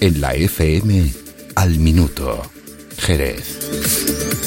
En la FM, al minuto, Jerez.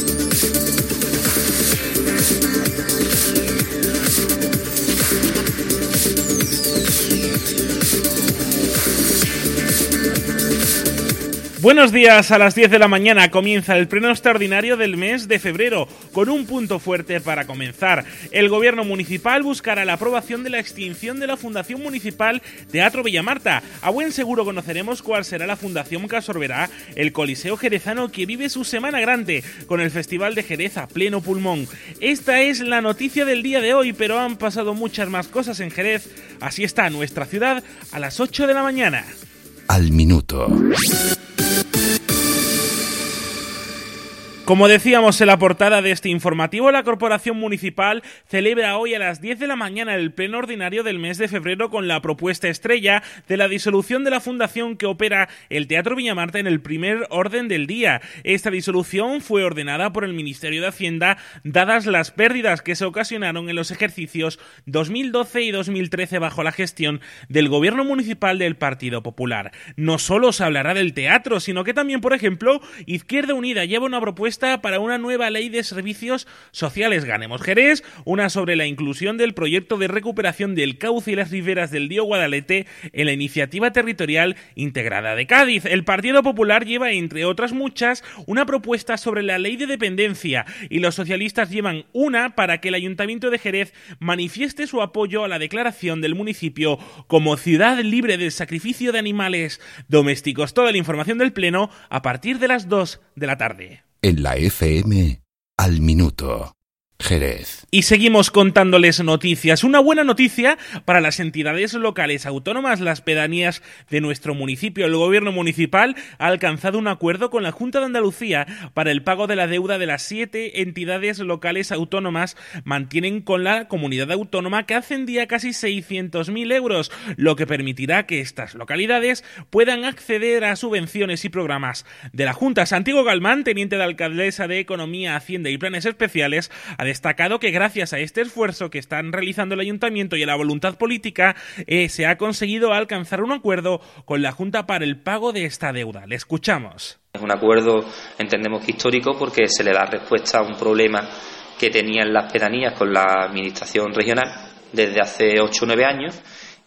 Buenos días, a las 10 de la mañana comienza el pleno extraordinario del mes de febrero, con un punto fuerte para comenzar. El gobierno municipal buscará la aprobación de la extinción de la Fundación Municipal Teatro Villamarta. A buen seguro conoceremos cuál será la fundación que absorberá el Coliseo Jerezano que vive su semana grande, con el Festival de Jerez a pleno pulmón. Esta es la noticia del día de hoy, pero han pasado muchas más cosas en Jerez. Así está nuestra ciudad a las 8 de la mañana. Al minuto. Como decíamos en la portada de este informativo, la Corporación Municipal celebra hoy a las 10 de la mañana el pleno ordinario del mes de febrero con la propuesta estrella de la disolución de la fundación que opera el Teatro Villamarta en el primer orden del día. Esta disolución fue ordenada por el Ministerio de Hacienda dadas las pérdidas que se ocasionaron en los ejercicios 2012 y 2013 bajo la gestión del Gobierno Municipal del Partido Popular. No solo se hablará del teatro, sino que también, por ejemplo, Izquierda Unida lleva una propuesta para una nueva ley de servicios sociales Ganemos Jerez, una sobre la inclusión del proyecto de recuperación del cauce y las riberas del Río Guadalete en la iniciativa territorial integrada de Cádiz. El Partido Popular lleva, entre otras muchas, una propuesta sobre la ley de dependencia y los socialistas llevan una para que el Ayuntamiento de Jerez manifieste su apoyo a la declaración del municipio como ciudad libre del sacrificio de animales domésticos. Toda la información del Pleno a partir de las 2 de la tarde en la FM al minuto. Jerez. Y seguimos contándoles noticias. Una buena noticia para las entidades locales autónomas, las pedanías de nuestro municipio. El gobierno municipal ha alcanzado un acuerdo con la Junta de Andalucía para el pago de la deuda de las siete entidades locales autónomas. Mantienen con la comunidad autónoma que ascendía a casi 600.000 euros, lo que permitirá que estas localidades puedan acceder a subvenciones y programas de la Junta. Santiago Galmán, teniente de alcaldesa de Economía, Hacienda y Planes Especiales, destacado que gracias a este esfuerzo que están realizando el ayuntamiento y a la voluntad política eh, se ha conseguido alcanzar un acuerdo con la Junta para el pago de esta deuda. Le escuchamos. Es un acuerdo, entendemos que histórico, porque se le da respuesta a un problema que tenían las pedanías con la administración regional desde hace 8 o 9 años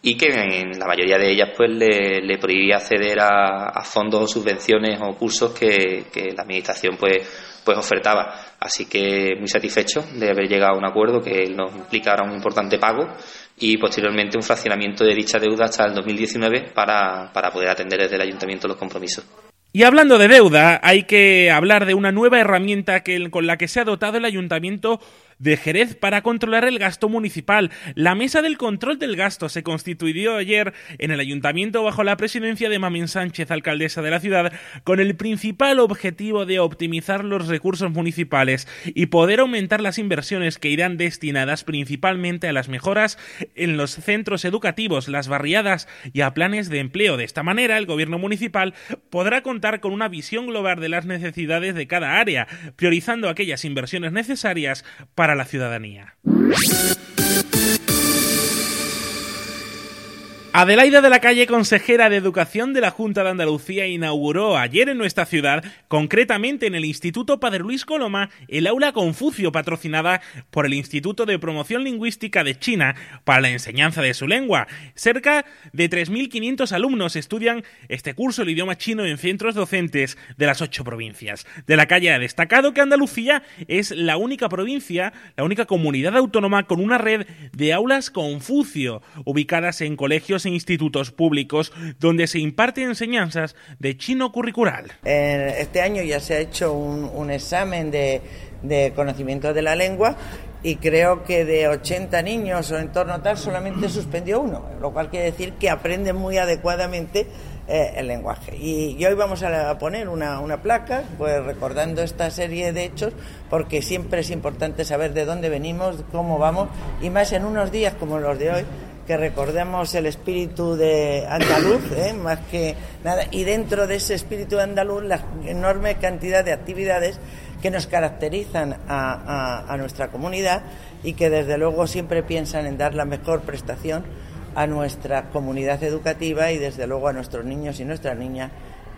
y que en la mayoría de ellas pues le, prohibía acceder a, fondos o subvenciones o cursos que, la administración pues pues ofertaba. Así que muy satisfecho de haber llegado a un acuerdo que nos implica un importante pago y posteriormente un fraccionamiento de dicha deuda hasta el 2019 para, para poder atender desde el ayuntamiento los compromisos. Y hablando de deuda, hay que hablar de una nueva herramienta con la que se ha dotado el ayuntamiento de Jerez para controlar el gasto municipal. La mesa del control del gasto se constituyó ayer en el ayuntamiento bajo la presidencia de Mamín Sánchez, alcaldesa de la ciudad, con el principal objetivo de optimizar los recursos municipales y poder aumentar las inversiones que irán destinadas principalmente a las mejoras en los centros educativos, las barriadas y a planes de empleo. De esta manera, el gobierno municipal podrá con una visión global de las necesidades de cada área, priorizando aquellas inversiones necesarias para la ciudadanía. Adelaida de la Calle, consejera de Educación de la Junta de Andalucía, inauguró ayer en nuestra ciudad, concretamente en el Instituto Padre Luis Coloma, el aula Confucio, patrocinada por el Instituto de Promoción Lingüística de China para la enseñanza de su lengua. Cerca de 3.500 alumnos estudian este curso, el idioma chino, en centros docentes de las ocho provincias. De la Calle ha destacado que Andalucía es la única provincia, la única comunidad autónoma con una red de aulas Confucio, ubicadas en colegios institutos públicos donde se imparte enseñanzas de chino curricular. Este año ya se ha hecho un, examen de, de conocimiento de la lengua y creo que de 80 niños o en torno a tal solamente suspendió uno, lo cual quiere decir que aprenden muy adecuadamente eh, el lenguaje. Y, hoy vamos a poner una, una, placa, pues recordando esta serie de hechos, porque siempre es importante saber de dónde venimos, cómo vamos, y más en unos días como los de hoy, que recordemos el espíritu de andaluz, ¿eh? más que nada, y dentro de ese espíritu andaluz la enorme cantidad de actividades que nos caracterizan a, nuestra comunidad y que desde luego siempre piensan en dar la mejor prestación a nuestra comunidad educativa y desde luego a nuestros niños y nuestras niñas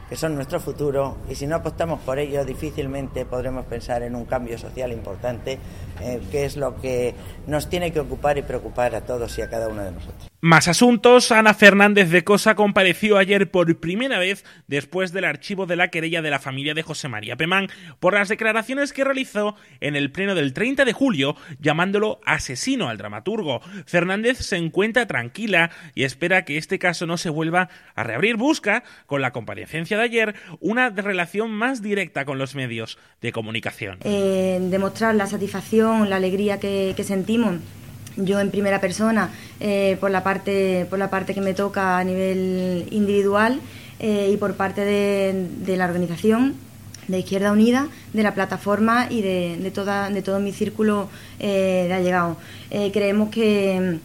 que son nuestro futuro y si no apostamos por ello difícilmente podremos pensar en un cambio social importante eh, que es lo que nos tiene que ocupar y preocupar a todos y a cada uno de nosotros. Más asuntos. Ana Fernández de Cosa compareció ayer por primera vez después del archivo de la querella de la familia de José María Pemán por las declaraciones que realizó en el pleno del 30 de julio llamándolo asesino al dramaturgo. Fernández se encuentra tranquila y espera que este caso no se vuelva a reabrir. Busca, con la comparecencia de ayer, una relación más directa con los medios de comunicación. Eh, demostrar la satisfacción, la alegría que, que sentimos yo en primera persona eh, por la parte por la parte que me toca a nivel individual eh, y por parte de, la organización de Izquierda Unida, de la plataforma y de, toda, de todo mi círculo eh, de allegados. creemos que,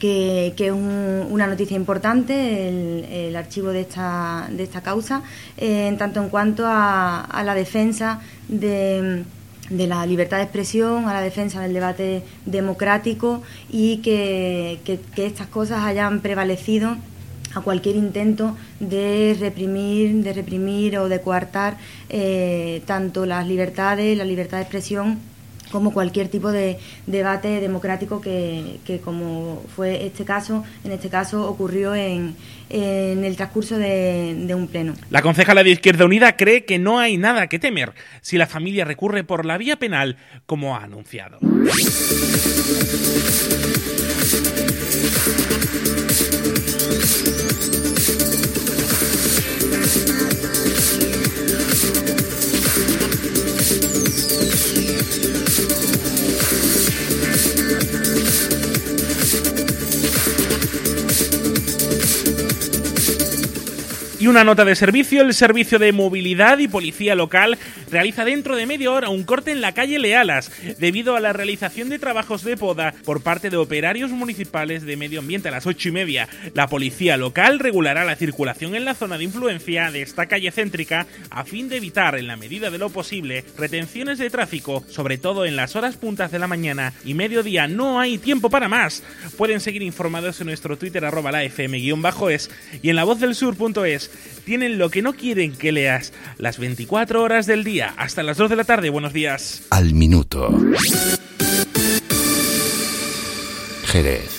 que, es una noticia importante el, archivo de esta, de esta causa, en tanto en cuanto a la defensa de de la libertad de expresión, a la defensa del debate democrático y que, estas cosas hayan prevalecido a cualquier intento de reprimir, de reprimir o de coartar eh, tanto las libertades, la libertad de expresión como cualquier tipo de debate democrático que, como fue este caso, en este caso ocurrió en, en el transcurso de, de, un pleno. La concejala de Izquierda Unida cree que no hay nada que temer si la familia recurre por la vía penal, como ha anunciado. Y una nota de servicio, el Servicio de Movilidad y Policía Local realiza dentro de media hora un corte en la calle Lealas debido a la realización de trabajos de poda por parte de operarios municipales de medio ambiente a las ocho y media. La policía local regulará la circulación en la zona de influencia de esta calle céntrica a fin de evitar, en la medida de lo posible, retenciones de tráfico, sobre todo en las horas puntas de la mañana y mediodía. No hay tiempo para más. Pueden seguir informados en nuestro Twitter arroba la fm-es y en la voz del sur.es tienen lo que no quieren que leas las 24 horas del día hasta las 2 de la tarde. Buenos días. Al minuto. Jerez.